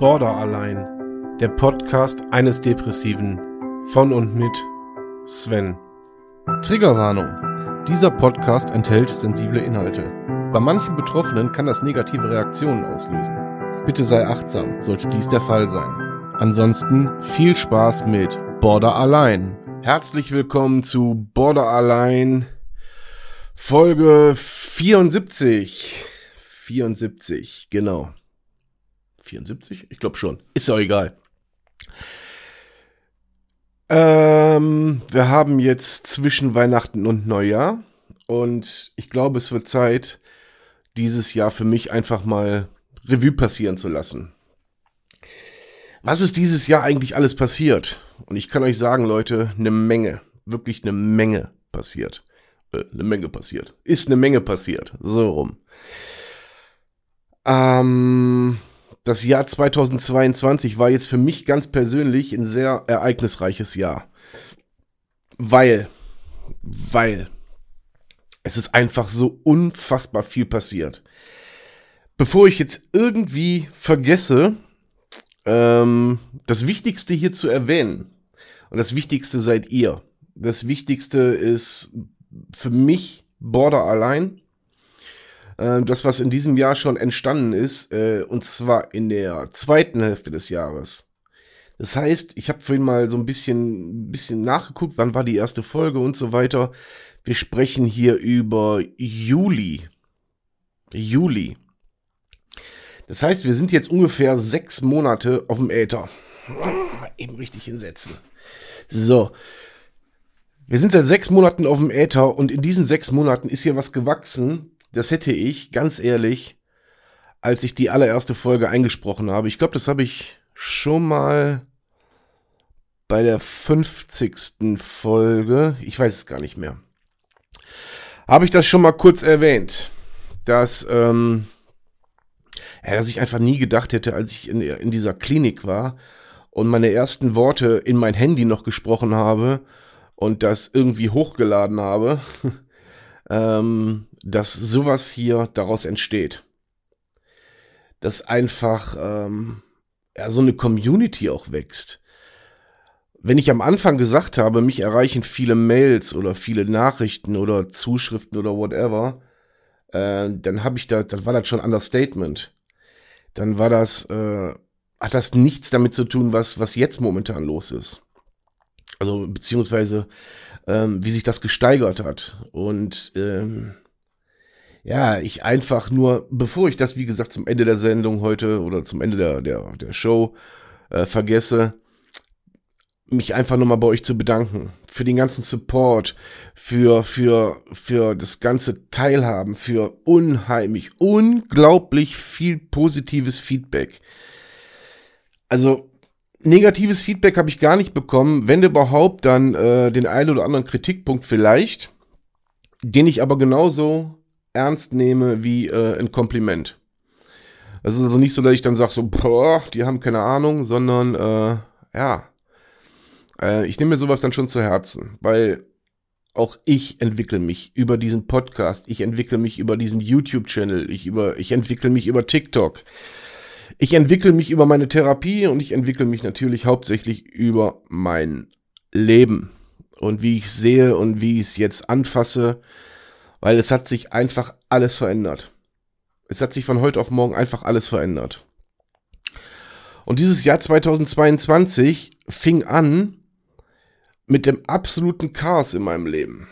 Border allein. Der Podcast eines Depressiven. Von und mit Sven. Triggerwarnung. Dieser Podcast enthält sensible Inhalte. Bei manchen Betroffenen kann das negative Reaktionen auslösen. Bitte sei achtsam, sollte dies der Fall sein. Ansonsten viel Spaß mit Border allein. Herzlich willkommen zu Border allein. Folge 74. 74, genau. 74? Ich glaube schon. Ist ja egal. Ähm, wir haben jetzt zwischen Weihnachten und Neujahr und ich glaube, es wird Zeit, dieses Jahr für mich einfach mal Revue passieren zu lassen. Was ist dieses Jahr eigentlich alles passiert? Und ich kann euch sagen, Leute, eine Menge, wirklich eine Menge passiert. Äh, eine Menge passiert. Ist eine Menge passiert. So rum. Ähm, das Jahr 2022 war jetzt für mich ganz persönlich ein sehr ereignisreiches Jahr. Weil, weil es ist einfach so unfassbar viel passiert. Bevor ich jetzt irgendwie vergesse, ähm, das Wichtigste hier zu erwähnen, und das Wichtigste seid ihr. Das Wichtigste ist für mich Border allein äh, das, was in diesem Jahr schon entstanden ist, äh, und zwar in der zweiten Hälfte des Jahres. Das heißt, ich habe vorhin mal so ein bisschen, bisschen nachgeguckt, wann war die erste Folge und so weiter. Wir sprechen hier über Juli. Juli. Das heißt, wir sind jetzt ungefähr sechs Monate auf dem Äther. Eben richtig hinsetzen. So. Wir sind seit sechs Monaten auf dem Äther und in diesen sechs Monaten ist hier was gewachsen, das hätte ich, ganz ehrlich, als ich die allererste Folge eingesprochen habe, ich glaube, das habe ich schon mal bei der 50. Folge, ich weiß es gar nicht mehr, habe ich das schon mal kurz erwähnt, dass, ähm, ja, dass ich einfach nie gedacht hätte, als ich in, in dieser Klinik war und meine ersten Worte in mein Handy noch gesprochen habe und das irgendwie hochgeladen habe, ähm, dass sowas hier daraus entsteht. Dass einfach ähm, ja, so eine Community auch wächst. Wenn ich am Anfang gesagt habe, mich erreichen viele Mails oder viele Nachrichten oder Zuschriften oder whatever, äh, dann habe ich da, dann war das schon Understatement. Dann war das, äh, hat das nichts damit zu tun, was, was jetzt momentan los ist. Also, beziehungsweise, ähm, wie sich das gesteigert hat. Und ähm, ja, ich einfach nur, bevor ich das, wie gesagt, zum Ende der Sendung heute oder zum Ende der, der, der Show äh, vergesse, mich einfach nochmal bei euch zu bedanken. Für den ganzen Support, für, für, für das ganze Teilhaben, für unheimlich, unglaublich viel positives Feedback. Also, negatives Feedback habe ich gar nicht bekommen. Wenn überhaupt, dann äh, den einen oder anderen Kritikpunkt vielleicht, den ich aber genauso ernst nehme wie äh, ein Kompliment. Es ist also nicht so, dass ich dann sage, so, boah, die haben keine Ahnung, sondern äh, ja, äh, ich nehme mir sowas dann schon zu Herzen, weil auch ich entwickle mich über diesen Podcast, ich entwickle mich über diesen YouTube-Channel, ich, ich entwickle mich über TikTok. Ich entwickle mich über meine Therapie und ich entwickle mich natürlich hauptsächlich über mein Leben und wie ich sehe und wie ich es jetzt anfasse, weil es hat sich einfach alles verändert. Es hat sich von heute auf morgen einfach alles verändert. Und dieses Jahr 2022 fing an mit dem absoluten Chaos in meinem Leben.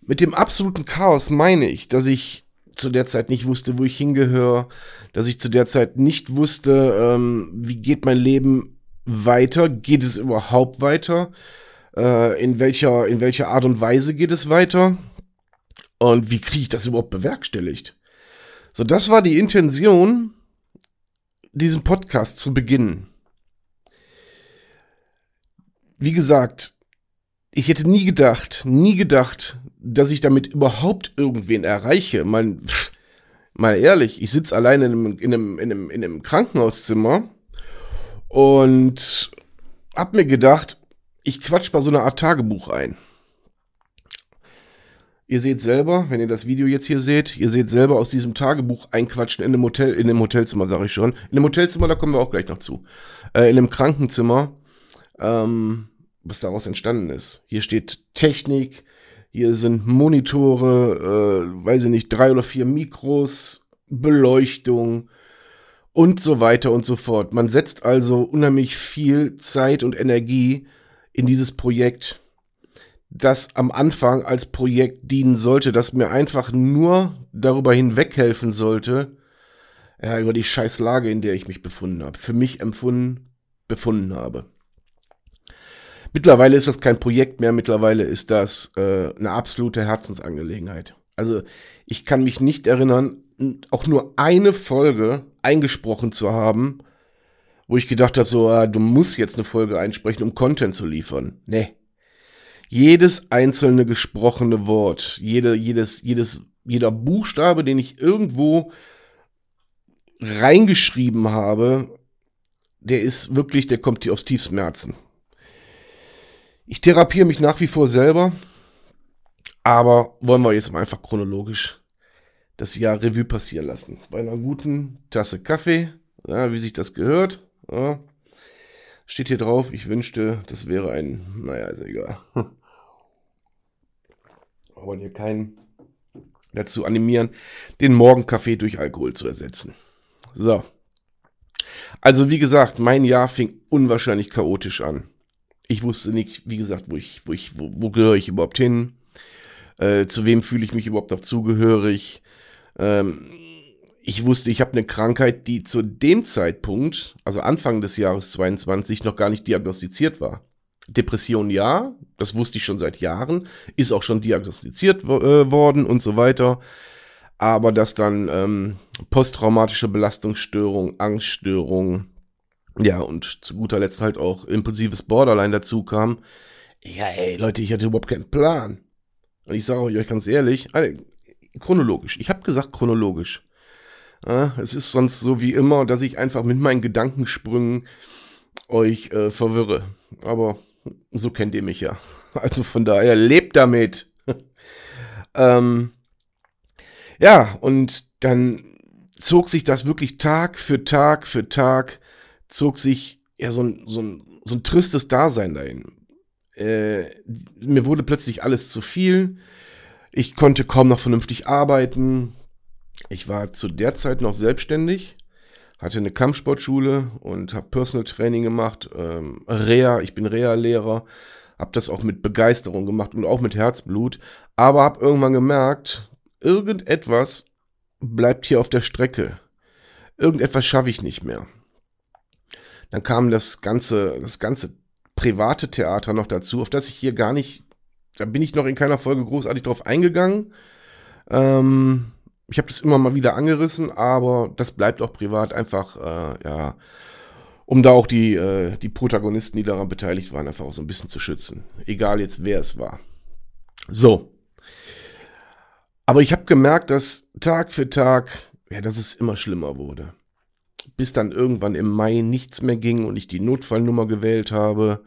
Mit dem absoluten Chaos meine ich, dass ich zu der Zeit nicht wusste, wo ich hingehöre, dass ich zu der Zeit nicht wusste, ähm, wie geht mein Leben weiter, geht es überhaupt weiter, äh, in, welcher, in welcher Art und Weise geht es weiter und wie kriege ich das überhaupt bewerkstelligt. So, das war die Intention, diesen Podcast zu beginnen. Wie gesagt, ich hätte nie gedacht, nie gedacht, dass ich damit überhaupt irgendwen erreiche. Mal, mal ehrlich, ich sitze alleine in einem, in, einem, in, einem, in einem Krankenhauszimmer und hab mir gedacht, ich quatsch mal so eine Art Tagebuch ein. Ihr seht selber, wenn ihr das Video jetzt hier seht, ihr seht selber aus diesem Tagebuch einquatschen in dem Hotel, in dem Hotelzimmer, sage ich schon. In dem Hotelzimmer, da kommen wir auch gleich noch zu. Äh, in dem Krankenzimmer, ähm, was daraus entstanden ist. Hier steht Technik, hier sind Monitore, äh, weiß ich nicht, drei oder vier Mikros, Beleuchtung und so weiter und so fort. Man setzt also unheimlich viel Zeit und Energie in dieses Projekt, das am Anfang als Projekt dienen sollte, das mir einfach nur darüber hinweghelfen sollte, ja, über die scheiß Lage, in der ich mich befunden habe, für mich empfunden, befunden habe. Mittlerweile ist das kein Projekt mehr, mittlerweile ist das äh, eine absolute Herzensangelegenheit. Also ich kann mich nicht erinnern, auch nur eine Folge eingesprochen zu haben, wo ich gedacht habe, so, ah, du musst jetzt eine Folge einsprechen, um Content zu liefern. Nee. Jedes einzelne gesprochene Wort, jede, jedes, jedes, jeder Buchstabe, den ich irgendwo reingeschrieben habe, der ist wirklich, der kommt aus tiefstem Herzen. Ich therapiere mich nach wie vor selber, aber wollen wir jetzt mal einfach chronologisch das Jahr Revue passieren lassen. Bei einer guten Tasse Kaffee, ja, wie sich das gehört. Ja. Steht hier drauf, ich wünschte, das wäre ein, naja, ist egal. Wir wollen hier keinen dazu animieren, den Morgenkaffee durch Alkohol zu ersetzen. So. Also, wie gesagt, mein Jahr fing unwahrscheinlich chaotisch an. Ich wusste nicht, wie gesagt, wo ich, wo ich, wo, wo gehöre ich überhaupt hin? Äh, zu wem fühle ich mich überhaupt noch zugehörig? Ähm, ich wusste, ich habe eine Krankheit, die zu dem Zeitpunkt, also Anfang des Jahres 22, noch gar nicht diagnostiziert war. Depression ja, das wusste ich schon seit Jahren, ist auch schon diagnostiziert äh, worden und so weiter. Aber dass dann ähm, posttraumatische Belastungsstörung, Angststörung, ja, und zu guter Letzt halt auch impulsives Borderline dazu kam. Ja, ey, Leute, ich hatte überhaupt keinen Plan. Und ich sage euch ganz ehrlich, chronologisch. Ich habe gesagt chronologisch. Ja, es ist sonst so wie immer, dass ich einfach mit meinen Gedankensprüngen euch äh, verwirre. Aber so kennt ihr mich ja. Also von daher, lebt damit. ähm, ja, und dann zog sich das wirklich Tag für Tag für Tag, zog sich ja so ein, so ein, so ein tristes Dasein dahin. Äh, mir wurde plötzlich alles zu viel. Ich konnte kaum noch vernünftig arbeiten. Ich war zu der Zeit noch selbstständig, hatte eine Kampfsportschule und habe Personal Training gemacht, ähm, Reha, ich bin Reha-Lehrer, habe das auch mit Begeisterung gemacht und auch mit Herzblut, aber habe irgendwann gemerkt, irgendetwas bleibt hier auf der Strecke. Irgendetwas schaffe ich nicht mehr. Dann kam das ganze, das ganze private Theater noch dazu, auf das ich hier gar nicht, da bin ich noch in keiner Folge großartig drauf eingegangen. Ähm, ich habe das immer mal wieder angerissen, aber das bleibt auch privat einfach, äh, ja, um da auch die, äh, die Protagonisten, die daran beteiligt waren, einfach auch so ein bisschen zu schützen. Egal jetzt, wer es war. So. Aber ich habe gemerkt, dass Tag für Tag, ja, dass es immer schlimmer wurde. Bis dann irgendwann im Mai nichts mehr ging und ich die Notfallnummer gewählt habe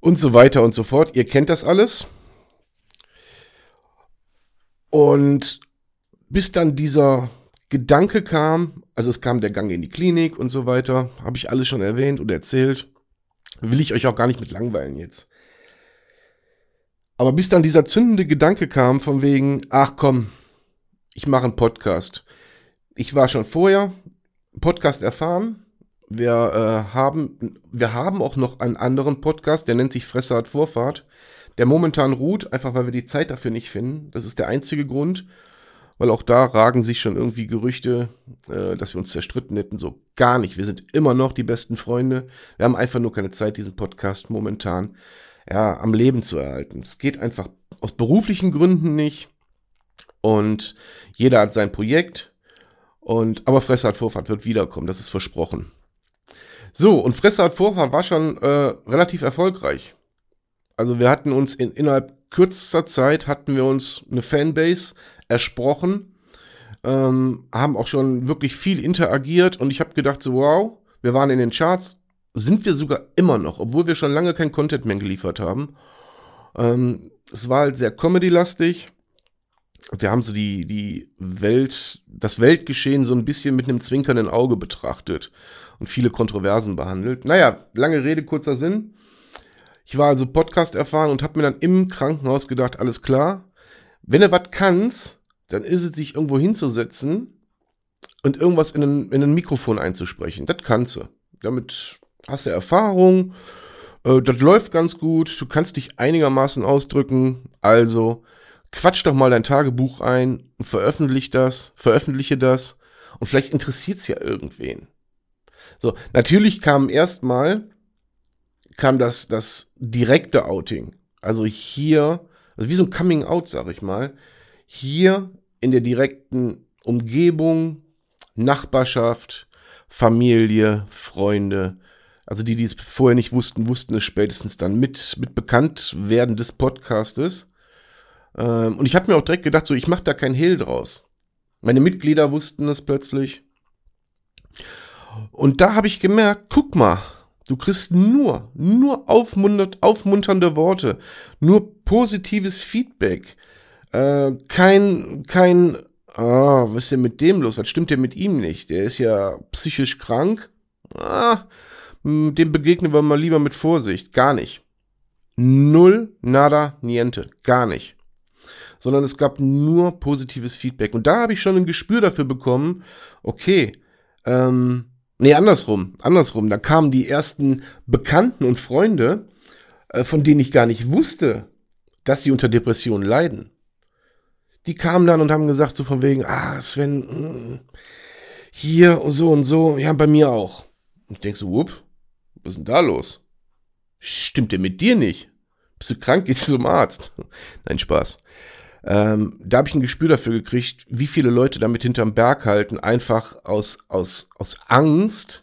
und so weiter und so fort. Ihr kennt das alles. Und bis dann dieser Gedanke kam, also es kam der Gang in die Klinik und so weiter, habe ich alles schon erwähnt und erzählt. Will ich euch auch gar nicht mit langweilen jetzt. Aber bis dann dieser zündende Gedanke kam von wegen, ach komm, ich mache einen Podcast. Ich war schon vorher Podcast erfahren. Wir äh, haben, wir haben auch noch einen anderen Podcast, der nennt sich Fresse hat Vorfahrt, der momentan ruht, einfach weil wir die Zeit dafür nicht finden. Das ist der einzige Grund weil auch da ragen sich schon irgendwie Gerüchte, äh, dass wir uns zerstritten hätten. So gar nicht. Wir sind immer noch die besten Freunde. Wir haben einfach nur keine Zeit, diesen Podcast momentan ja, am Leben zu erhalten. Es geht einfach aus beruflichen Gründen nicht. Und jeder hat sein Projekt. Und, aber Fresse hat Vorfahrt wird wiederkommen, das ist versprochen. So, und Fresse hat Vorfahrt war schon äh, relativ erfolgreich. Also wir hatten uns in, innerhalb kürzester Zeit hatten wir uns eine Fanbase ersprochen, ähm, haben auch schon wirklich viel interagiert und ich habe gedacht, so wow, wir waren in den Charts, sind wir sogar immer noch, obwohl wir schon lange kein Content mehr geliefert haben. Ähm, es war halt sehr Comedy-lastig. Wir haben so die, die Welt, das Weltgeschehen so ein bisschen mit einem zwinkernden Auge betrachtet und viele Kontroversen behandelt. Naja, lange Rede, kurzer Sinn. Ich war also Podcast erfahren und habe mir dann im Krankenhaus gedacht, alles klar, wenn du was kannst, dann ist es sich irgendwo hinzusetzen und irgendwas in ein, in ein Mikrofon einzusprechen. Das kannst du. Damit hast du Erfahrung, äh, das läuft ganz gut, du kannst dich einigermaßen ausdrücken, also quatsch doch mal dein Tagebuch ein und veröffentliche das, veröffentliche das und vielleicht interessiert es ja irgendwen. So, natürlich kam erstmal kam das, das direkte Outing. Also hier, also wie so ein Coming Out, sag ich mal. Hier in der direkten Umgebung, Nachbarschaft, Familie, Freunde. Also die, die es vorher nicht wussten, wussten es spätestens dann mit, mit Bekanntwerden des Podcastes. Ähm, und ich habe mir auch direkt gedacht, so, ich mache da kein Hehl draus. Meine Mitglieder wussten es plötzlich. Und da habe ich gemerkt, guck mal, du kriegst nur, nur aufmuntert, aufmunternde Worte, nur positives Feedback. Äh, kein, kein, ah, was ist denn mit dem los? Was stimmt denn mit ihm nicht? Der ist ja psychisch krank. Ah, dem begegnen wir mal lieber mit Vorsicht. Gar nicht. Null, nada, niente. Gar nicht sondern es gab nur positives Feedback. Und da habe ich schon ein Gespür dafür bekommen, okay, ähm, nee, andersrum, andersrum. Da kamen die ersten Bekannten und Freunde, äh, von denen ich gar nicht wusste, dass sie unter Depressionen leiden. Die kamen dann und haben gesagt, so von wegen, ah, Sven, mh, hm, hier und so und so, ja, bei mir auch. Und ich denke so, wupp, was ist denn da los? Stimmt der mit dir nicht? Bist du krank? Gehst du zum Arzt? Nein, Spaß. Ähm, da habe ich ein Gespür dafür gekriegt, wie viele Leute damit hinterm Berg halten, einfach aus, aus, aus Angst,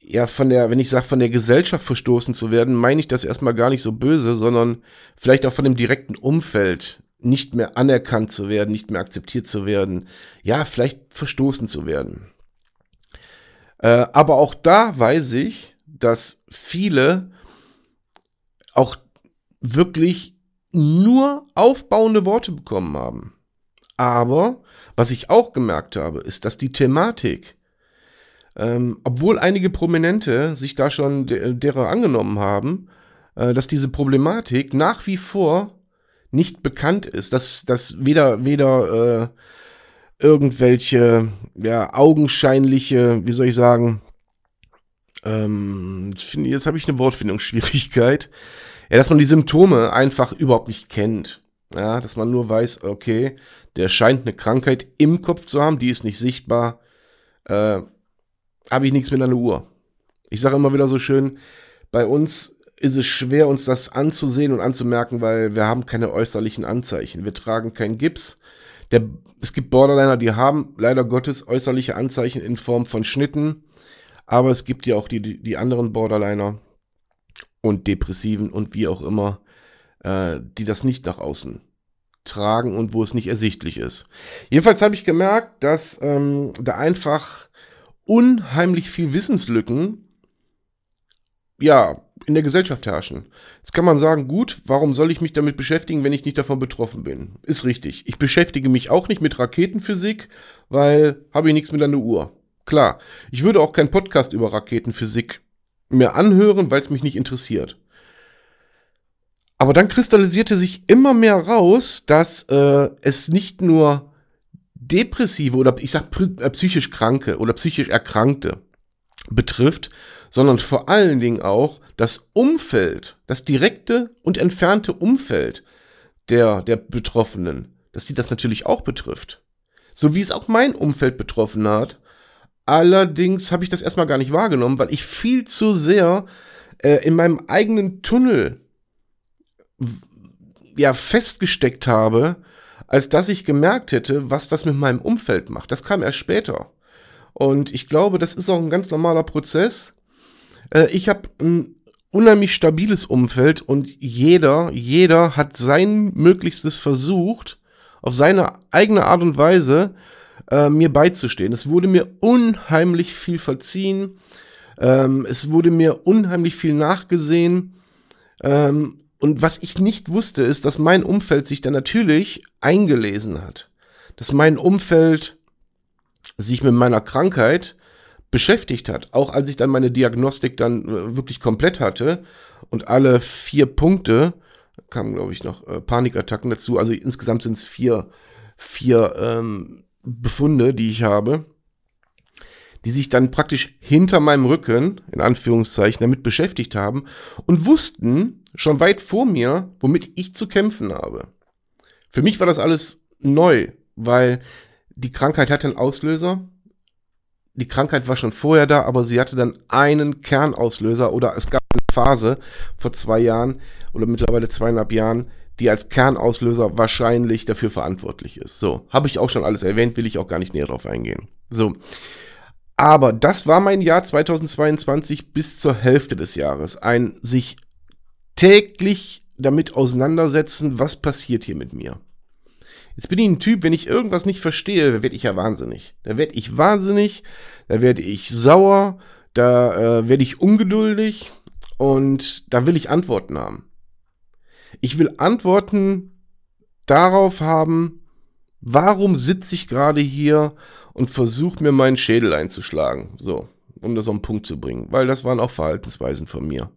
ja, von der, wenn ich sage, von der Gesellschaft verstoßen zu werden, meine ich das erstmal gar nicht so böse, sondern vielleicht auch von dem direkten Umfeld nicht mehr anerkannt zu werden, nicht mehr akzeptiert zu werden, ja, vielleicht verstoßen zu werden. Äh, aber auch da weiß ich, dass viele auch wirklich nur aufbauende Worte bekommen haben. Aber was ich auch gemerkt habe, ist, dass die Thematik, ähm, obwohl einige Prominente sich da schon de derer angenommen haben, äh, dass diese Problematik nach wie vor nicht bekannt ist, dass, dass weder, weder äh, irgendwelche ja, augenscheinliche, wie soll ich sagen, ähm, jetzt habe ich eine Wortfindungsschwierigkeit, ja, dass man die Symptome einfach überhaupt nicht kennt. Ja, dass man nur weiß, okay, der scheint eine Krankheit im Kopf zu haben, die ist nicht sichtbar. Äh, Habe ich nichts mit einer Uhr. Ich sage immer wieder so schön, bei uns ist es schwer, uns das anzusehen und anzumerken, weil wir haben keine äußerlichen Anzeichen. Wir tragen keinen Gips. Der, es gibt Borderliner, die haben leider Gottes äußerliche Anzeichen in Form von Schnitten. Aber es gibt ja auch die, die, die anderen Borderliner, und Depressiven und wie auch immer, äh, die das nicht nach außen tragen und wo es nicht ersichtlich ist. Jedenfalls habe ich gemerkt, dass ähm, da einfach unheimlich viel Wissenslücken ja, in der Gesellschaft herrschen. Jetzt kann man sagen, gut, warum soll ich mich damit beschäftigen, wenn ich nicht davon betroffen bin? Ist richtig. Ich beschäftige mich auch nicht mit Raketenphysik, weil habe ich nichts mit einer Uhr. Klar, ich würde auch keinen Podcast über Raketenphysik mir anhören, weil es mich nicht interessiert. Aber dann kristallisierte sich immer mehr raus, dass äh, es nicht nur depressive oder ich sag äh, psychisch Kranke oder psychisch Erkrankte betrifft, sondern vor allen Dingen auch das Umfeld, das direkte und entfernte Umfeld der, der Betroffenen, dass die das natürlich auch betrifft. So wie es auch mein Umfeld betroffen hat, Allerdings habe ich das erstmal gar nicht wahrgenommen, weil ich viel zu sehr äh, in meinem eigenen Tunnel ja festgesteckt habe, als dass ich gemerkt hätte, was das mit meinem Umfeld macht. Das kam erst später. Und ich glaube, das ist auch ein ganz normaler Prozess. Äh, ich habe ein unheimlich stabiles Umfeld und jeder, jeder hat sein Möglichstes versucht, auf seine eigene Art und Weise äh, mir beizustehen. Es wurde mir unheimlich viel verziehen. Ähm, es wurde mir unheimlich viel nachgesehen. Ähm, und was ich nicht wusste, ist, dass mein Umfeld sich dann natürlich eingelesen hat. Dass mein Umfeld sich mit meiner Krankheit beschäftigt hat. Auch als ich dann meine Diagnostik dann äh, wirklich komplett hatte und alle vier Punkte, kamen glaube ich noch äh, Panikattacken dazu, also insgesamt sind es vier, vier ähm, Befunde, die ich habe, die sich dann praktisch hinter meinem Rücken, in Anführungszeichen, damit beschäftigt haben und wussten schon weit vor mir, womit ich zu kämpfen habe. Für mich war das alles neu, weil die Krankheit hatte einen Auslöser. Die Krankheit war schon vorher da, aber sie hatte dann einen Kernauslöser oder es gab eine Phase vor zwei Jahren oder mittlerweile zweieinhalb Jahren, die als Kernauslöser wahrscheinlich dafür verantwortlich ist. So, habe ich auch schon alles erwähnt, will ich auch gar nicht näher drauf eingehen. So. Aber das war mein Jahr 2022 bis zur Hälfte des Jahres. Ein sich täglich damit auseinandersetzen, was passiert hier mit mir. Jetzt bin ich ein Typ, wenn ich irgendwas nicht verstehe, werde ich ja wahnsinnig. Da werde ich wahnsinnig, da werde ich sauer, da äh, werde ich ungeduldig und da will ich Antworten haben. Ich will Antworten darauf haben, warum sitze ich gerade hier und versuche mir meinen Schädel einzuschlagen. So, um das auf den Punkt zu bringen, weil das waren auch Verhaltensweisen von mir.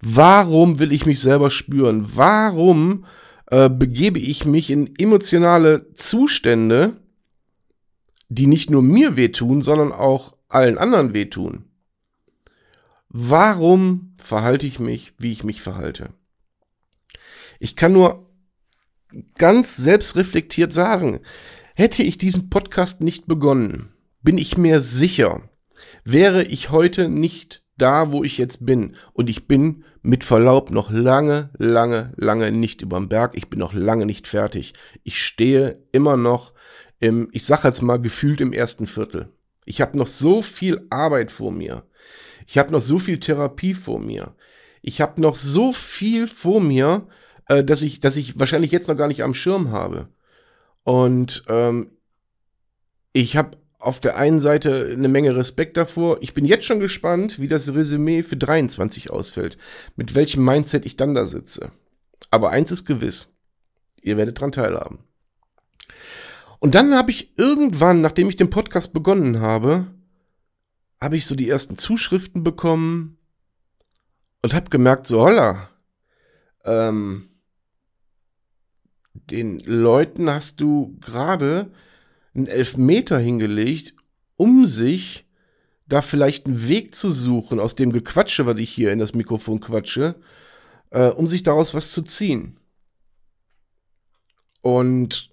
Warum will ich mich selber spüren? Warum äh, begebe ich mich in emotionale Zustände, die nicht nur mir wehtun, sondern auch allen anderen wehtun? Warum verhalte ich mich, wie ich mich verhalte? Ich kann nur ganz selbstreflektiert sagen, hätte ich diesen Podcast nicht begonnen, bin ich mir sicher, wäre ich heute nicht da, wo ich jetzt bin. Und ich bin mit Verlaub noch lange, lange, lange nicht überm Berg. Ich bin noch lange nicht fertig. Ich stehe immer noch im, ich sag jetzt mal, gefühlt im ersten Viertel. Ich habe noch so viel Arbeit vor mir. Ich habe noch so viel Therapie vor mir. Ich habe noch so viel vor mir, äh, dass, ich, dass ich wahrscheinlich jetzt noch gar nicht am Schirm habe. Und ähm, ich habe auf der einen Seite eine Menge Respekt davor. Ich bin jetzt schon gespannt, wie das Resümee für 23 ausfällt. Mit welchem Mindset ich dann da sitze. Aber eins ist gewiss. Ihr werdet dran teilhaben. Und dann habe ich irgendwann, nachdem ich den Podcast begonnen habe, habe ich so die ersten Zuschriften bekommen und habe gemerkt, so holla, ähm, den Leuten hast du gerade einen Elfmeter hingelegt, um sich da vielleicht einen Weg zu suchen aus dem Gequatsche, was ich hier in das Mikrofon quatsche, äh, um sich daraus was zu ziehen. Und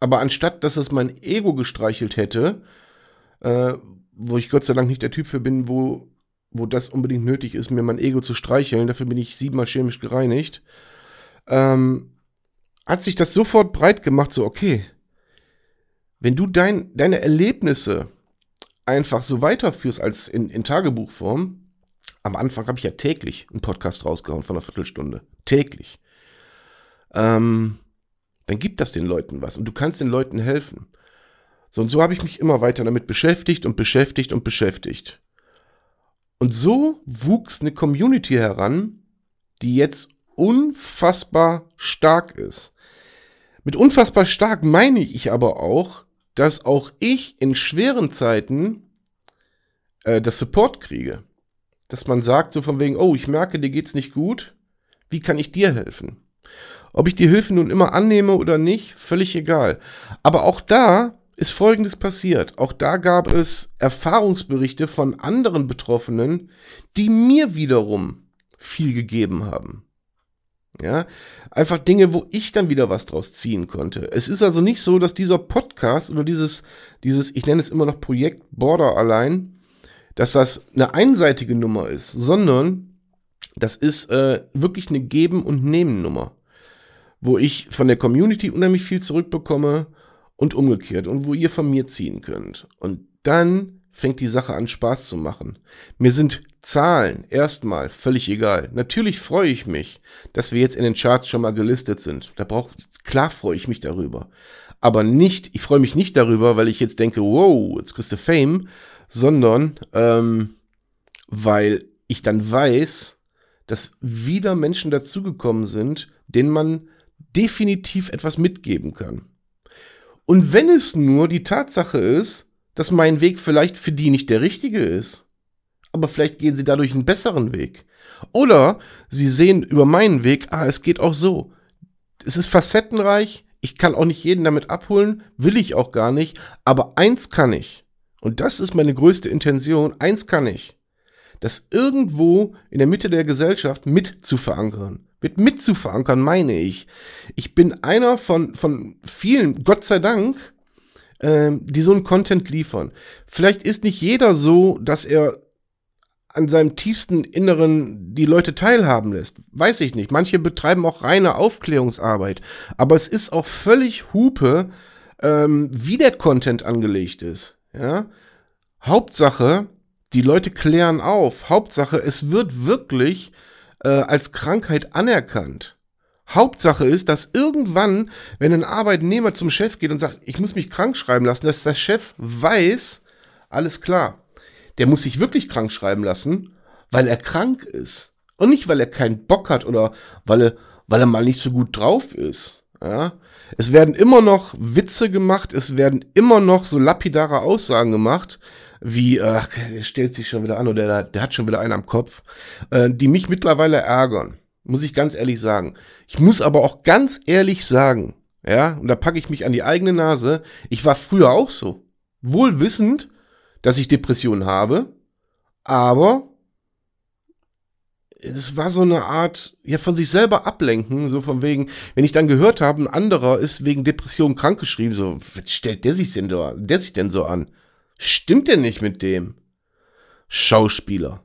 aber anstatt, dass es mein Ego gestreichelt hätte, äh, wo ich Gott sei Dank nicht der Typ für bin, wo, wo das unbedingt nötig ist, mir mein Ego zu streicheln, dafür bin ich siebenmal chemisch gereinigt, ähm, hat sich das sofort breit gemacht, so okay, wenn du dein, deine Erlebnisse einfach so weiterführst als in, in Tagebuchform, am Anfang habe ich ja täglich einen Podcast rausgehauen von einer Viertelstunde. Täglich. Ähm, dann gibt das den Leuten was und du kannst den Leuten helfen. So und so habe ich mich immer weiter damit beschäftigt und beschäftigt und beschäftigt. Und so wuchs eine Community heran, die jetzt unfassbar stark ist. Mit unfassbar stark meine ich aber auch, dass auch ich in schweren Zeiten äh, das Support kriege. Dass man sagt, so von wegen, oh, ich merke, dir geht's nicht gut. Wie kann ich dir helfen? Ob ich die Hilfe nun immer annehme oder nicht, völlig egal. Aber auch da ist Folgendes passiert. Auch da gab es Erfahrungsberichte von anderen Betroffenen, die mir wiederum viel gegeben haben. Ja, einfach Dinge, wo ich dann wieder was draus ziehen konnte. Es ist also nicht so, dass dieser Podcast oder dieses, dieses, ich nenne es immer noch Projekt Border allein, dass das eine einseitige Nummer ist, sondern das ist äh, wirklich eine Geben- und Nehmen-Nummer, wo ich von der Community unheimlich viel zurückbekomme und umgekehrt und wo ihr von mir ziehen könnt. Und dann fängt die Sache an Spaß zu machen. Mir sind Zahlen erstmal völlig egal. Natürlich freue ich mich, dass wir jetzt in den Charts schon mal gelistet sind. Da braucht klar freue ich mich darüber. Aber nicht, ich freue mich nicht darüber, weil ich jetzt denke, wow, jetzt kriegst du Fame, sondern ähm, weil ich dann weiß, dass wieder Menschen dazugekommen sind, denen man definitiv etwas mitgeben kann. Und wenn es nur die Tatsache ist, dass mein Weg vielleicht für die nicht der richtige ist, aber vielleicht gehen sie dadurch einen besseren Weg. Oder sie sehen über meinen Weg, ah, es geht auch so. Es ist facettenreich, ich kann auch nicht jeden damit abholen, will ich auch gar nicht, aber eins kann ich. Und das ist meine größte Intention, eins kann ich. Das irgendwo in der Mitte der Gesellschaft mit zu verankern. Mit mit zu verankern, meine ich. Ich bin einer von, von vielen, Gott sei Dank, ähm, die so einen Content liefern. Vielleicht ist nicht jeder so, dass er an seinem tiefsten Inneren die Leute teilhaben lässt. Weiß ich nicht. Manche betreiben auch reine Aufklärungsarbeit. Aber es ist auch völlig Hupe, ähm, wie der Content angelegt ist. Ja? Hauptsache, die Leute klären auf. Hauptsache, es wird wirklich äh, als Krankheit anerkannt. Hauptsache ist, dass irgendwann, wenn ein Arbeitnehmer zum Chef geht und sagt, ich muss mich krank schreiben lassen, dass der Chef weiß, alles klar, der muss sich wirklich krank schreiben lassen, weil er krank ist. Und nicht, weil er keinen Bock hat oder weil er, weil er mal nicht so gut drauf ist. Ja? Es werden immer noch Witze gemacht, es werden immer noch so lapidare Aussagen gemacht, wie, ach, der stellt sich schon wieder an oder der, der hat schon wieder einen am Kopf, äh, die mich mittlerweile ärgern. Muss ich ganz ehrlich sagen. Ich muss aber auch ganz ehrlich sagen, ja, und da packe ich mich an die eigene Nase, ich war früher auch so. Wohl wissend, dass ich Depressionen habe, aber es war so eine Art, ja, von sich selber ablenken, so von wegen, wenn ich dann gehört habe, ein anderer ist wegen Depression krankgeschrieben, so, was stellt der sich denn, da, der sich denn so an? Stimmt denn nicht mit dem? Schauspieler.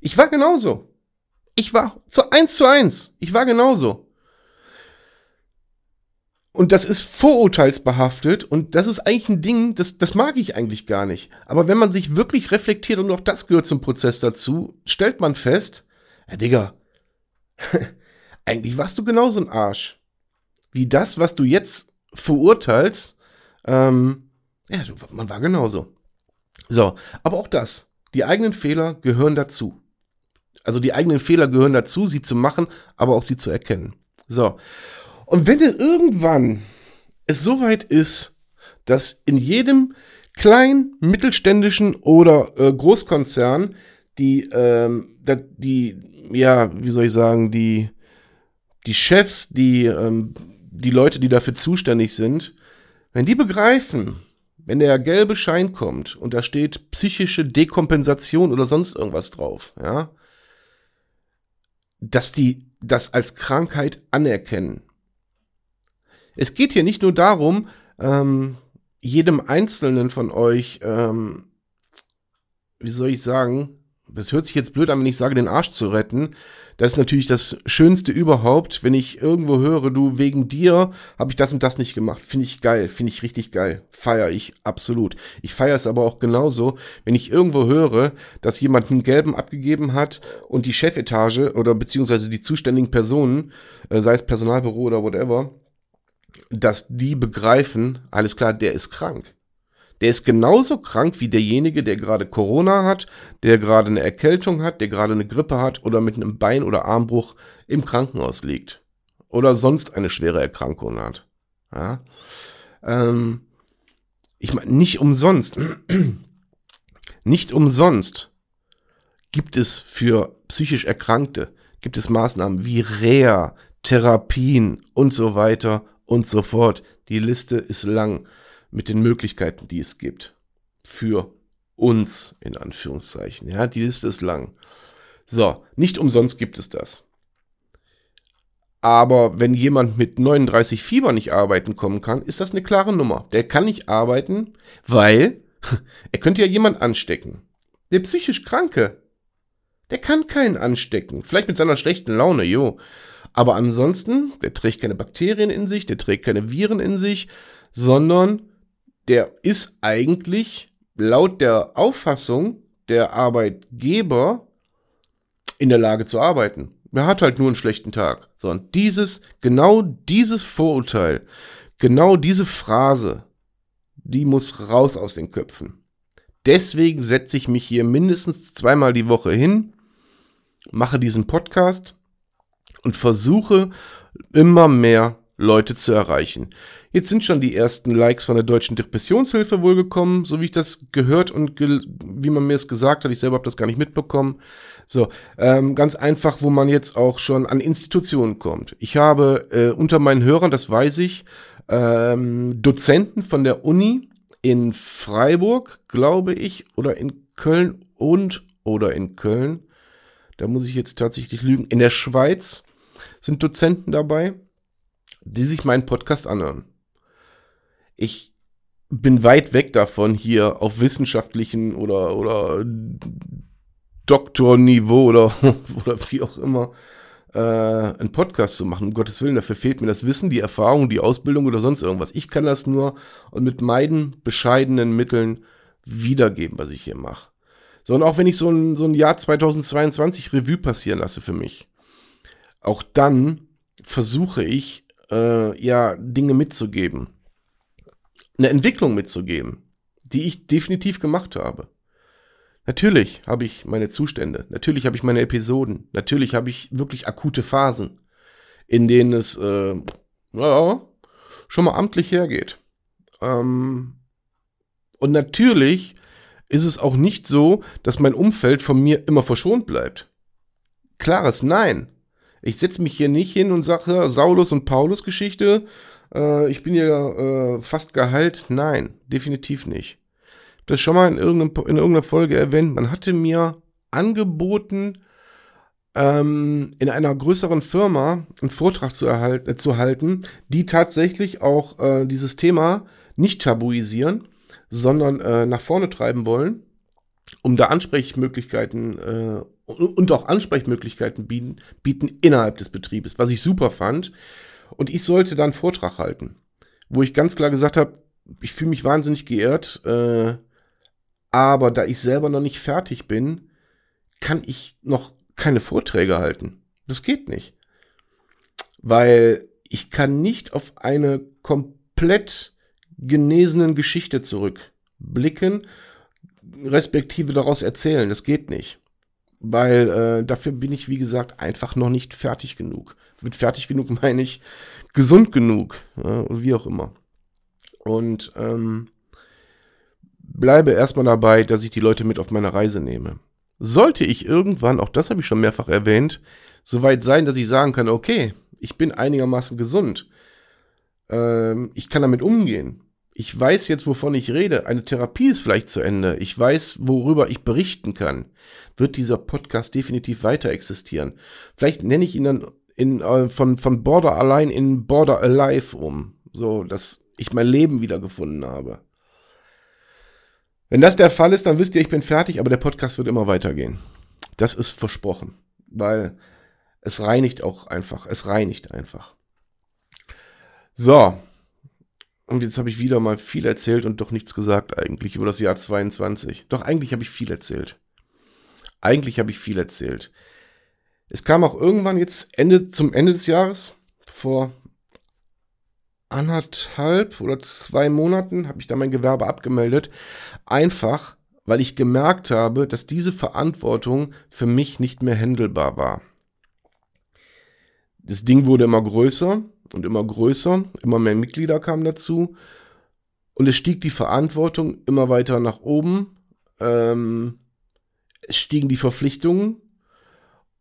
Ich war genauso. Ich war zu eins zu eins. Ich war genauso. Und das ist vorurteilsbehaftet und das ist eigentlich ein Ding, das, das mag ich eigentlich gar nicht. Aber wenn man sich wirklich reflektiert und auch das gehört zum Prozess dazu, stellt man fest, ja Digga, eigentlich warst du genauso ein Arsch. Wie das, was du jetzt verurteilst, ähm, ja, man war genauso. So, aber auch das, die eigenen Fehler gehören dazu. Also die eigenen Fehler gehören dazu, sie zu machen, aber auch sie zu erkennen. So. Und wenn denn irgendwann es soweit ist, dass in jedem kleinen, mittelständischen oder äh, Großkonzern die, ähm, die, ja, wie soll ich sagen, die, die Chefs, die, ähm, die Leute, die dafür zuständig sind, wenn die begreifen, wenn der gelbe Schein kommt und da steht psychische Dekompensation oder sonst irgendwas drauf, ja, dass die das als Krankheit anerkennen es geht hier nicht nur darum, ähm, jedem Einzelnen von euch, ähm, wie soll ich sagen, das hört sich jetzt blöd an, wenn ich sage, den Arsch zu retten. Das ist natürlich das Schönste überhaupt, wenn ich irgendwo höre, du, wegen dir habe ich das und das nicht gemacht. Finde ich geil, finde ich richtig geil. Feier ich absolut. Ich feiere es aber auch genauso, wenn ich irgendwo höre, dass jemand einen gelben abgegeben hat und die Chefetage oder beziehungsweise die zuständigen Personen, äh, sei es Personalbüro oder whatever, dass die begreifen, alles klar, der ist krank. Der ist genauso krank wie derjenige, der gerade Corona hat, der gerade eine Erkältung hat, der gerade eine Grippe hat oder mit einem Bein- oder Armbruch im Krankenhaus liegt. Oder sonst eine schwere Erkrankung hat. Ja? Ähm, ich meine, nicht umsonst, nicht umsonst gibt es für psychisch Erkrankte, gibt es Maßnahmen wie Reha, Therapien und so weiter und so fort. Die Liste ist lang mit den Möglichkeiten, die es gibt. Für uns, in Anführungszeichen. Ja, die Liste ist lang. So, nicht umsonst gibt es das. Aber wenn jemand mit 39 Fieber nicht arbeiten kommen kann, ist das eine klare Nummer. Der kann nicht arbeiten, weil er könnte ja jemand anstecken. Der psychisch Kranke, der kann keinen anstecken. Vielleicht mit seiner schlechten Laune, jo. Aber ansonsten, der trägt keine Bakterien in sich, der trägt keine Viren in sich, sondern der ist eigentlich laut der Auffassung der Arbeitgeber in der Lage zu arbeiten. Er hat halt nur einen schlechten Tag. So, und dieses, genau dieses Vorurteil, genau diese Phrase, die muss raus aus den Köpfen. Deswegen setze ich mich hier mindestens zweimal die Woche hin mache diesen Podcast und versuche immer mehr Leute zu erreichen. Jetzt sind schon die ersten Likes von der Deutschen Depressionshilfe wohl gekommen, so wie ich das gehört und ge wie man mir es gesagt hat. Ich selber habe das gar nicht mitbekommen. So, ähm, ganz einfach, wo man jetzt auch schon an Institutionen kommt. Ich habe äh, unter meinen Hörern, das weiß ich, ähm, Dozenten von der Uni in Freiburg, glaube ich, oder in Köln und oder in Köln. Da muss ich jetzt tatsächlich lügen. In der Schweiz sind Dozenten dabei, die sich meinen Podcast anhören ich bin weit weg davon, hier auf wissenschaftlichen oder, oder Doktorniveau oder, oder wie auch immer äh, einen Podcast zu machen. Um Gottes Willen, dafür fehlt mir das Wissen, die Erfahrung, die Ausbildung oder sonst irgendwas. Ich kann das nur mit meinen bescheidenen Mitteln wiedergeben, was ich hier mache. So, und auch wenn ich so ein, so ein Jahr 2022 Revue passieren lasse für mich, auch dann versuche ich, äh, ja, Dinge mitzugeben eine Entwicklung mitzugeben, die ich definitiv gemacht habe. Natürlich habe ich meine Zustände, natürlich habe ich meine Episoden, natürlich habe ich wirklich akute Phasen, in denen es äh, ja, schon mal amtlich hergeht. Ähm, und natürlich ist es auch nicht so, dass mein Umfeld von mir immer verschont bleibt. Klares Nein. Ich setze mich hier nicht hin und sage, Saulus und Paulus Geschichte, äh, ich bin ja äh, fast geheilt. Nein, definitiv nicht. Das schon mal in, in irgendeiner Folge erwähnt. Man hatte mir angeboten, ähm, in einer größeren Firma einen Vortrag zu, erhalten, äh, zu halten, die tatsächlich auch äh, dieses Thema nicht tabuisieren, sondern äh, nach vorne treiben wollen, um da Ansprechmöglichkeiten äh, und auch Ansprechmöglichkeiten bieten, bieten innerhalb des Betriebes, was ich super fand. Und ich sollte dann Vortrag halten, wo ich ganz klar gesagt habe, ich fühle mich wahnsinnig geehrt, äh, aber da ich selber noch nicht fertig bin, kann ich noch keine Vorträge halten. Das geht nicht. Weil ich kann nicht auf eine komplett genesenen Geschichte zurückblicken, respektive daraus erzählen. Das geht nicht. Weil äh, dafür bin ich, wie gesagt, einfach noch nicht fertig genug mit fertig genug meine ich gesund genug ja, oder wie auch immer. Und ähm, bleibe erstmal dabei, dass ich die Leute mit auf meine Reise nehme. Sollte ich irgendwann, auch das habe ich schon mehrfach erwähnt, soweit sein, dass ich sagen kann, okay, ich bin einigermaßen gesund. Ähm, ich kann damit umgehen. Ich weiß jetzt, wovon ich rede. Eine Therapie ist vielleicht zu Ende. Ich weiß, worüber ich berichten kann. Wird dieser Podcast definitiv weiter existieren. Vielleicht nenne ich ihn dann in, äh, von, von Border allein in Border Alive um. So, dass ich mein Leben wiedergefunden habe. Wenn das der Fall ist, dann wisst ihr, ich bin fertig, aber der Podcast wird immer weitergehen. Das ist versprochen, weil es reinigt auch einfach. Es reinigt einfach. So. Und jetzt habe ich wieder mal viel erzählt und doch nichts gesagt eigentlich über das Jahr 22. Doch eigentlich habe ich viel erzählt. Eigentlich habe ich viel erzählt. Es kam auch irgendwann jetzt Ende zum Ende des Jahres, vor anderthalb oder zwei Monaten, habe ich da mein Gewerbe abgemeldet. Einfach, weil ich gemerkt habe, dass diese Verantwortung für mich nicht mehr händelbar war. Das Ding wurde immer größer und immer größer, immer mehr Mitglieder kamen dazu und es stieg die Verantwortung immer weiter nach oben. Ähm, es stiegen die Verpflichtungen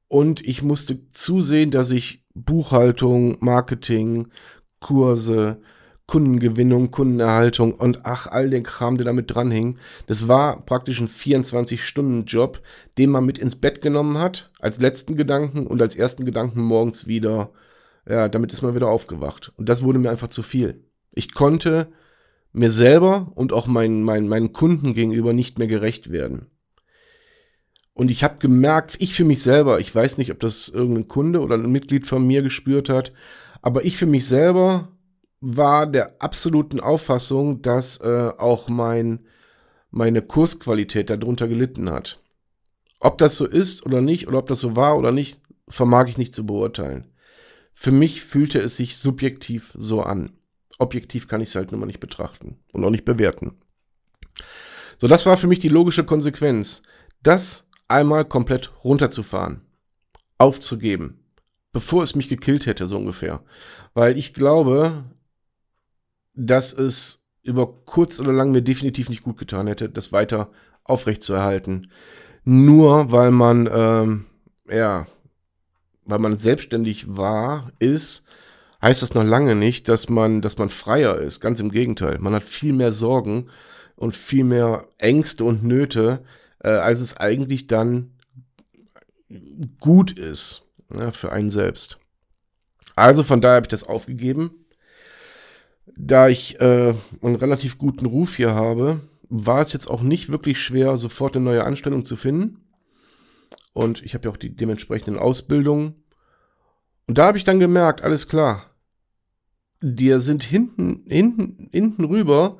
und ich musste zusehen, dass ich Buchhaltung, Marketing, Kurse, Kundengewinnung, Kundenerhaltung und ach, all den Kram, der damit dranhing. Das war praktisch ein 24-Stunden-Job, den man mit ins Bett genommen hat, als letzten Gedanken und als ersten Gedanken morgens wieder, ja, damit ist man wieder aufgewacht. Und das wurde mir einfach zu viel. Ich konnte mir selber und auch meinen, meinen, meinen Kunden gegenüber nicht mehr gerecht werden. Und ich habe gemerkt, ich für mich selber, ich weiß nicht, ob das irgendein Kunde oder ein Mitglied von mir gespürt hat, aber ich für mich selber war der absoluten Auffassung, dass äh, auch mein, meine Kursqualität darunter gelitten hat. Ob das so ist oder nicht, oder ob das so war oder nicht, vermag ich nicht zu beurteilen. Für mich fühlte es sich subjektiv so an. Objektiv kann ich es halt nur mal nicht betrachten und auch nicht bewerten. So, das war für mich die logische Konsequenz. Das einmal komplett runterzufahren. aufzugeben, bevor es mich gekillt hätte, so ungefähr. Weil ich glaube, dass es über kurz oder lang mir definitiv nicht gut getan hätte, das weiter aufrechtzuerhalten. Nur weil man, ähm, ja, weil man selbstständig war, ist, heißt das noch lange nicht, dass man, dass man freier ist. Ganz im Gegenteil. Man hat viel mehr Sorgen und viel mehr Ängste und Nöte, äh, als es eigentlich dann gut ist ja, für einen selbst. Also von daher habe ich das aufgegeben. Da ich äh, einen relativ guten Ruf hier habe, war es jetzt auch nicht wirklich schwer, sofort eine neue Anstellung zu finden. Und ich habe ja auch die dementsprechenden Ausbildungen. Und da habe ich dann gemerkt, alles klar, dir sind hinten, hinten, hinten rüber,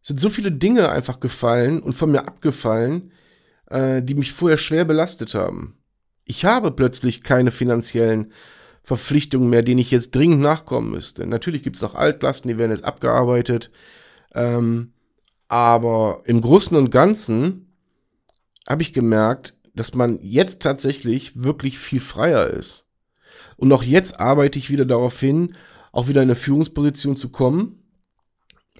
sind so viele Dinge einfach gefallen und von mir abgefallen, äh, die mich vorher schwer belastet haben. Ich habe plötzlich keine finanziellen Verpflichtungen mehr, denen ich jetzt dringend nachkommen müsste. Natürlich gibt es noch Altlasten, die werden jetzt abgearbeitet. Ähm, aber im Großen und Ganzen habe ich gemerkt, dass man jetzt tatsächlich wirklich viel freier ist. Und auch jetzt arbeite ich wieder darauf hin, auch wieder in eine Führungsposition zu kommen,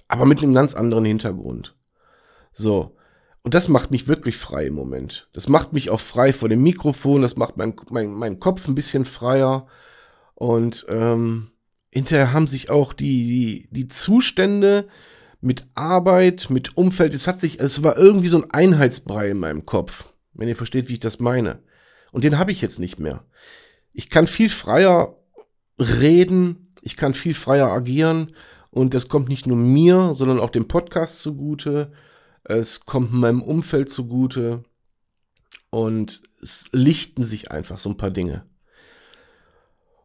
aber mit einem ganz anderen Hintergrund. So. Und das macht mich wirklich frei im Moment. Das macht mich auch frei vor dem Mikrofon, das macht mein, mein, mein Kopf ein bisschen freier. Und ähm, hinterher haben sich auch die, die, die Zustände mit Arbeit, mit Umfeld, es hat sich, es war irgendwie so ein Einheitsbrei in meinem Kopf, wenn ihr versteht, wie ich das meine. Und den habe ich jetzt nicht mehr. Ich kann viel freier reden, ich kann viel freier agieren und das kommt nicht nur mir, sondern auch dem Podcast zugute. Es kommt meinem Umfeld zugute und es lichten sich einfach so ein paar Dinge.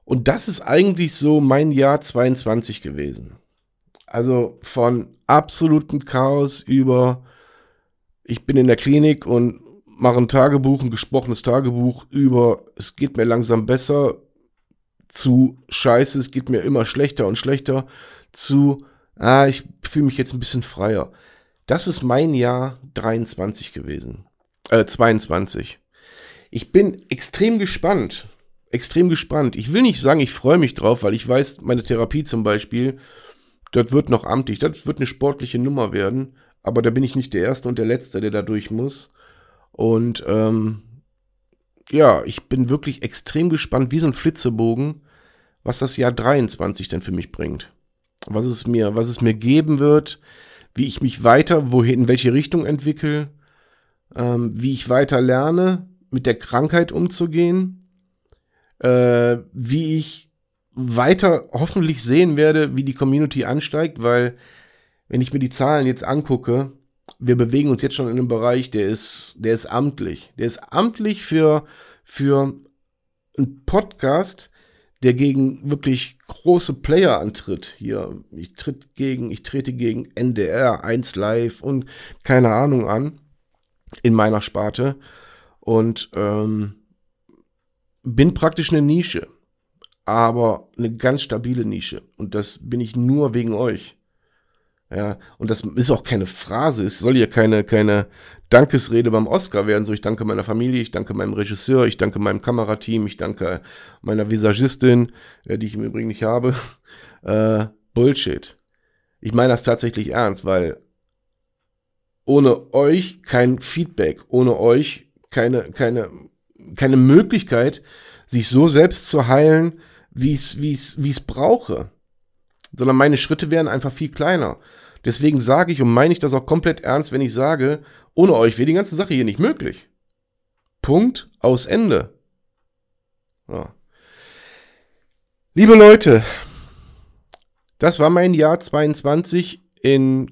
Und das ist eigentlich so mein Jahr 22 gewesen. Also von absolutem Chaos über, ich bin in der Klinik und mache ein Tagebuch, ein gesprochenes Tagebuch über, es geht mir langsam besser, zu Scheiße, es geht mir immer schlechter und schlechter, zu, ah, ich fühle mich jetzt ein bisschen freier. Das ist mein Jahr 23 gewesen. Äh, 22. Ich bin extrem gespannt. Extrem gespannt. Ich will nicht sagen, ich freue mich drauf, weil ich weiß, meine Therapie zum Beispiel, das wird noch amtlich, das wird eine sportliche Nummer werden, aber da bin ich nicht der Erste und der Letzte, der da durch muss. Und ähm, ja, ich bin wirklich extrem gespannt, wie so ein Flitzebogen, was das Jahr 23 denn für mich bringt. Was es mir, was es mir geben wird, wie ich mich weiter, wohin, in welche Richtung entwickle, ähm, wie ich weiter lerne, mit der Krankheit umzugehen, äh, wie ich weiter hoffentlich sehen werde, wie die Community ansteigt, weil wenn ich mir die Zahlen jetzt angucke, wir bewegen uns jetzt schon in einem Bereich, der ist, der ist amtlich. Der ist amtlich für, für einen Podcast, der gegen wirklich große Player antritt. Hier, ich tritt gegen, ich trete gegen NDR, 1 Live und keine Ahnung an in meiner Sparte und ähm, bin praktisch eine Nische, aber eine ganz stabile Nische und das bin ich nur wegen euch. Ja, und das ist auch keine Phrase, es soll ja keine, keine Dankesrede beim Oscar werden. So, ich danke meiner Familie, ich danke meinem Regisseur, ich danke meinem Kamerateam, ich danke meiner Visagistin, äh, die ich im Übrigen nicht habe. Äh, Bullshit. Ich meine das tatsächlich ernst, weil ohne euch kein Feedback, ohne euch keine, keine, keine Möglichkeit, sich so selbst zu heilen, wie es, wie es, wie es brauche. Sondern meine Schritte wären einfach viel kleiner. Deswegen sage ich und meine ich das auch komplett ernst, wenn ich sage, ohne euch wäre die ganze Sache hier nicht möglich. Punkt aus Ende. Ja. Liebe Leute, das war mein Jahr 22 in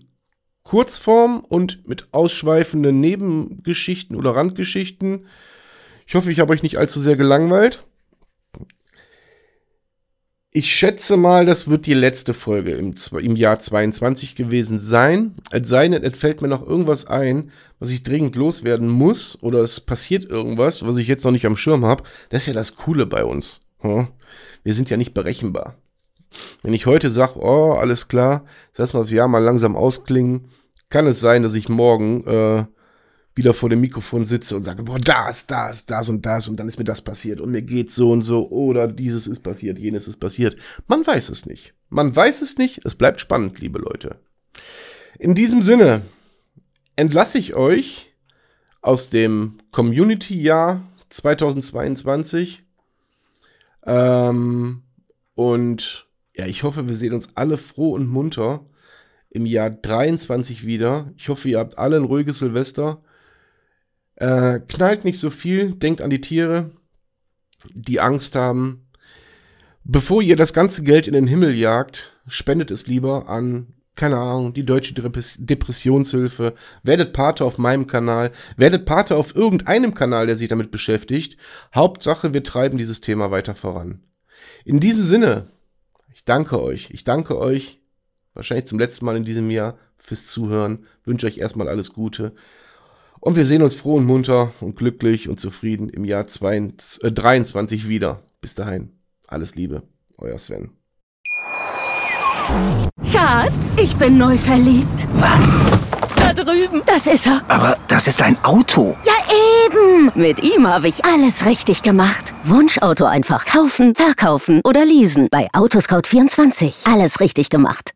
Kurzform und mit ausschweifenden Nebengeschichten oder Randgeschichten. Ich hoffe, ich habe euch nicht allzu sehr gelangweilt. Ich schätze mal, das wird die letzte Folge im, im, Jahr 22 gewesen sein. Es sei denn, es fällt mir noch irgendwas ein, was ich dringend loswerden muss oder es passiert irgendwas, was ich jetzt noch nicht am Schirm habe. Das ist ja das Coole bei uns. Wir sind ja nicht berechenbar. Wenn ich heute sage, oh, alles klar, lass mal das Jahr mal langsam ausklingen, kann es sein, dass ich morgen äh, wieder vor dem Mikrofon sitze und sage, boah, das, das, das und das und dann ist mir das passiert und mir geht so und so oder dieses ist passiert, jenes ist passiert. Man weiß es nicht. Man weiß es nicht. Es bleibt spannend, liebe Leute. In diesem Sinne entlasse ich euch aus dem Community-Jahr 2022. Ähm, und ja, ich hoffe, wir sehen uns alle froh und munter im Jahr 23 wieder. Ich hoffe, ihr habt alle ein ruhiges Silvester. Äh, knallt nicht so viel, denkt an die Tiere, die Angst haben. Bevor ihr das ganze Geld in den Himmel jagt, spendet es lieber an, keine Ahnung, die Deutsche Depressionshilfe. Werdet Pate auf meinem Kanal. Werdet Pate auf irgendeinem Kanal, der sich damit beschäftigt. Hauptsache, wir treiben dieses Thema weiter voran. In diesem Sinne, ich danke euch. Ich danke euch, wahrscheinlich zum letzten Mal in diesem Jahr, fürs Zuhören. Wünsche euch erstmal alles Gute. Und wir sehen uns froh und munter und glücklich und zufrieden im Jahr 2023 äh, wieder. Bis dahin, alles Liebe, euer Sven. Schatz, ich bin neu verliebt. Was? Da drüben. Das ist er. Aber das ist ein Auto. Ja, eben. Mit ihm habe ich alles richtig gemacht. Wunschauto einfach kaufen, verkaufen oder leasen. Bei Autoscout24. Alles richtig gemacht.